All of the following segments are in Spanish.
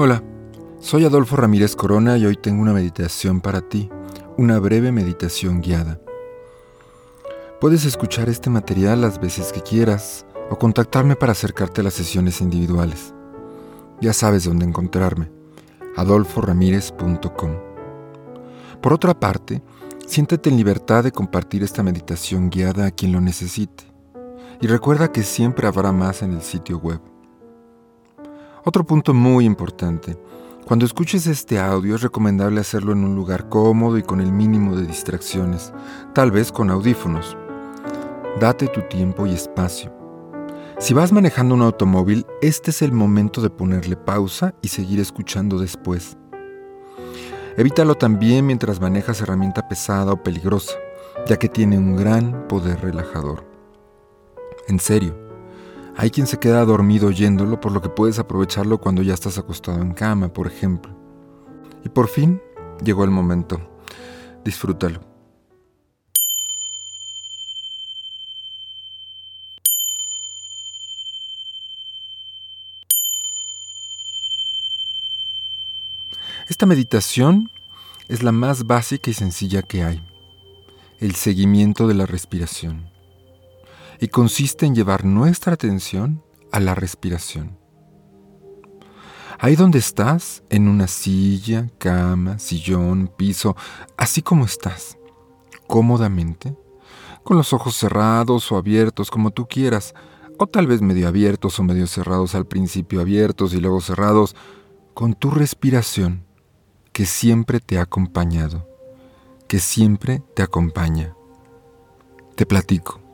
Hola, soy Adolfo Ramírez Corona y hoy tengo una meditación para ti, una breve meditación guiada. Puedes escuchar este material las veces que quieras o contactarme para acercarte a las sesiones individuales. Ya sabes dónde encontrarme, adolforamírez.com. Por otra parte, siéntete en libertad de compartir esta meditación guiada a quien lo necesite. Y recuerda que siempre habrá más en el sitio web. Otro punto muy importante. Cuando escuches este audio es recomendable hacerlo en un lugar cómodo y con el mínimo de distracciones, tal vez con audífonos. Date tu tiempo y espacio. Si vas manejando un automóvil, este es el momento de ponerle pausa y seguir escuchando después. Evítalo también mientras manejas herramienta pesada o peligrosa, ya que tiene un gran poder relajador. En serio, hay quien se queda dormido oyéndolo, por lo que puedes aprovecharlo cuando ya estás acostado en cama, por ejemplo. Y por fin llegó el momento. Disfrútalo. Esta meditación es la más básica y sencilla que hay. El seguimiento de la respiración y consiste en llevar nuestra atención a la respiración. Ahí donde estás, en una silla, cama, sillón, piso, así como estás, cómodamente, con los ojos cerrados o abiertos, como tú quieras, o tal vez medio abiertos o medio cerrados al principio abiertos y luego cerrados, con tu respiración que siempre te ha acompañado, que siempre te acompaña. Te platico.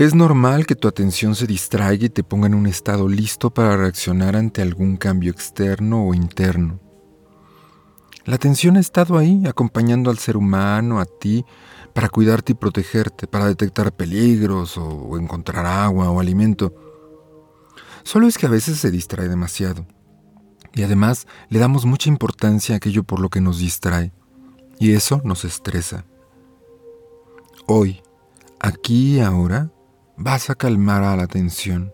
Es normal que tu atención se distraiga y te ponga en un estado listo para reaccionar ante algún cambio externo o interno. La atención ha estado ahí acompañando al ser humano, a ti, para cuidarte y protegerte, para detectar peligros o, encontrar agua o alimento. Solo es que a veces se distrae demasiado. Y además le damos mucha importancia a aquello por lo que nos distrae. Y eso nos estresa. Hoy, aquí y ahora, vas a calmar a la atención,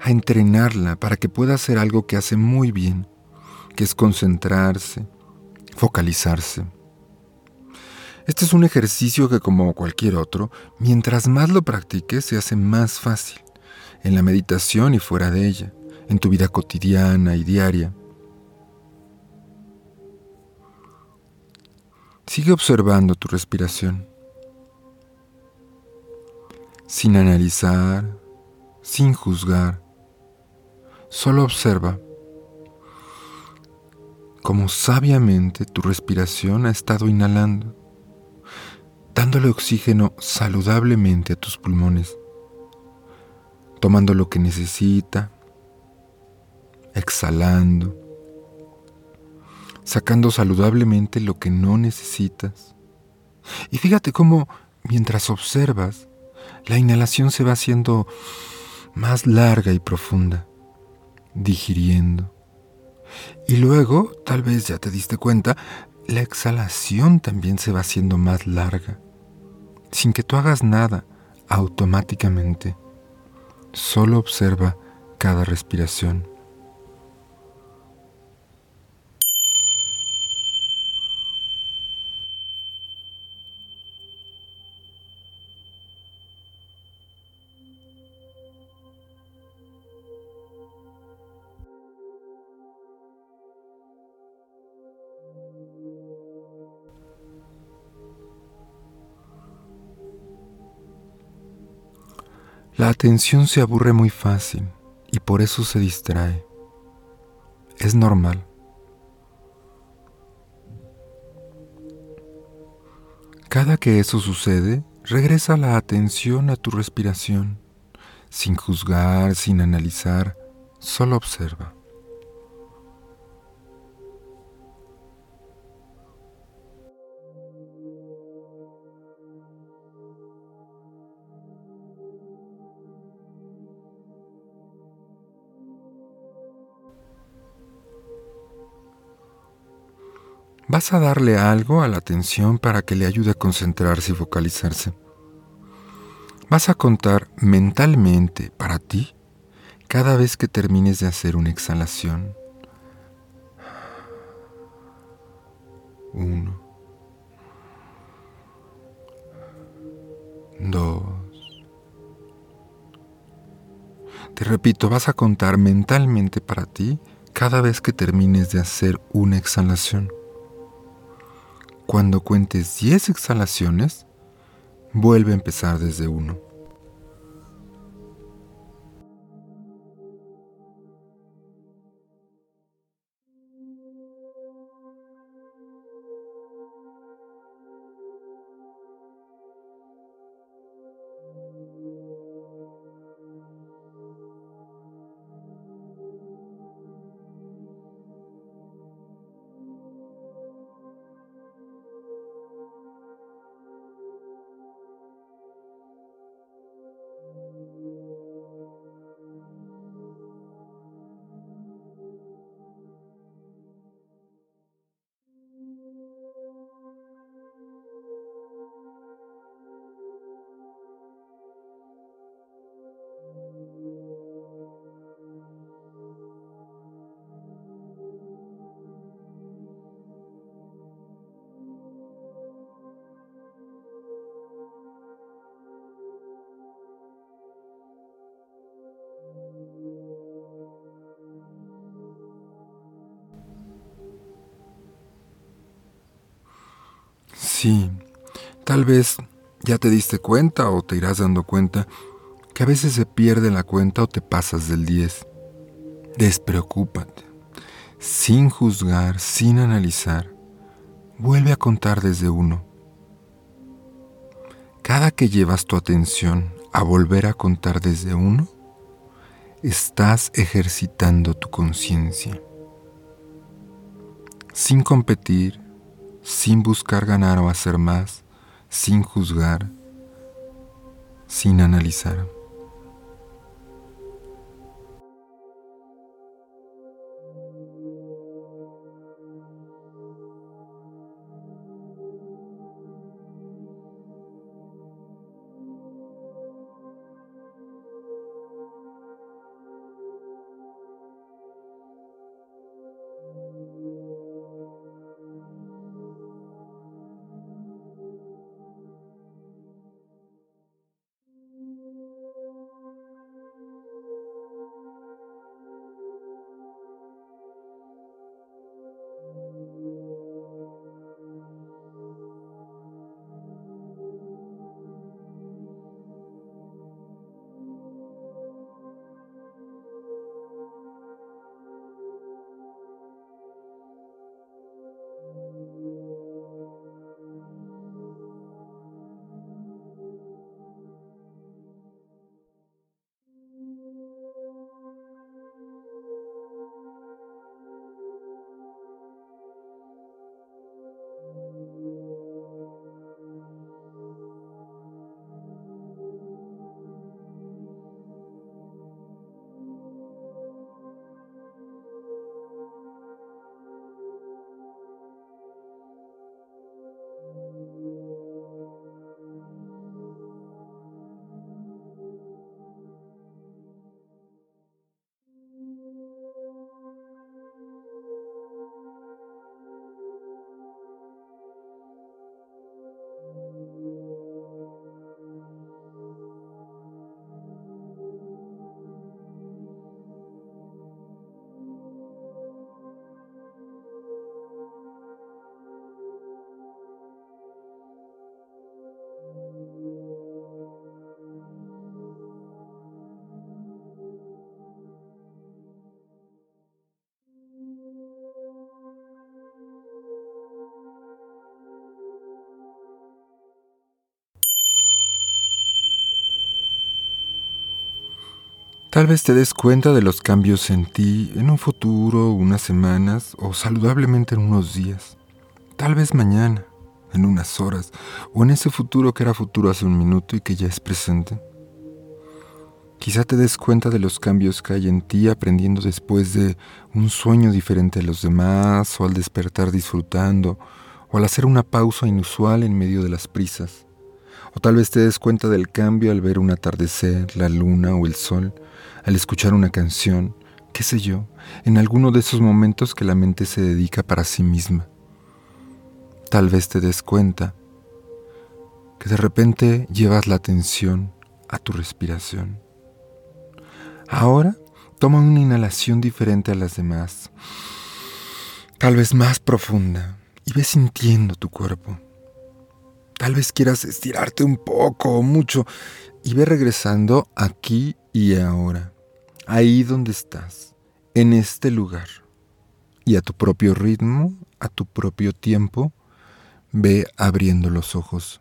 a entrenarla para que pueda hacer algo que hace muy bien, que es concentrarse, focalizarse. Este es un ejercicio que como cualquier otro, mientras más lo practiques se hace más fácil, en la meditación y fuera de ella, en tu vida cotidiana y diaria. Sigue observando tu respiración sin analizar, sin juzgar. Solo observa cómo sabiamente tu respiración ha estado inhalando, dándole oxígeno saludablemente a tus pulmones, tomando lo que necesita, exhalando, sacando saludablemente lo que no necesitas. Y fíjate cómo mientras observas, la inhalación se va haciendo más larga y profunda, digiriendo. Y luego, tal vez ya te diste cuenta, la exhalación también se va haciendo más larga, sin que tú hagas nada, automáticamente. Solo observa cada respiración. La atención se aburre muy fácil y por eso se distrae. Es normal. Cada que eso sucede, regresa la atención a tu respiración, sin juzgar, sin analizar, solo observa. Vas a darle algo a la atención para que le ayude a concentrarse y focalizarse. Vas a contar mentalmente para ti Cada vez que termines de hacer una exhalación, uno, dos, te repito, vas a contar mentalmente para ti cada vez que termines de hacer una exhalación. Cuando cuentes 10 exhalaciones, vuelve a empezar desde uno. Sí, tal vez ya te diste cuenta o te irás dando cuenta que a veces se pierde la cuenta o te pasas del 10. Despreocúpate, sin juzgar, sin analizar. Vuelve a contar desde uno. Cada que llevas tu atención a volver a contar desde uno, estás ejercitando tu conciencia. Sin competir, sin buscar ganar o hacer más, sin juzgar, sin analizar. Tal vez te des cuenta de los cambios en ti en un futuro, unas semanas o saludablemente en unos días. Tal vez mañana, en unas horas, o en ese futuro que era futuro hace un minuto y que ya es presente. Quizá te des cuenta de los cambios que hay en ti aprendiendo después de un sueño diferente a los demás, o al despertar disfrutando, o al hacer una pausa inusual en medio de las prisas. O tal vez te des cuenta del cambio al ver un atardecer, la luna o el sol, al escuchar una canción, qué sé yo, en alguno de esos momentos que la mente se dedica para sí misma. Tal vez te des cuenta que de repente llevas la atención a tu respiración. Ahora toma una inhalación diferente a las demás, tal vez más profunda, y ve sintiendo tu cuerpo. Tal vez quieras estirarte un poco o mucho y ve regresando aquí y ahora, ahí donde estás, en este lugar. Y a tu propio ritmo, a tu propio tiempo, ve abriendo los ojos.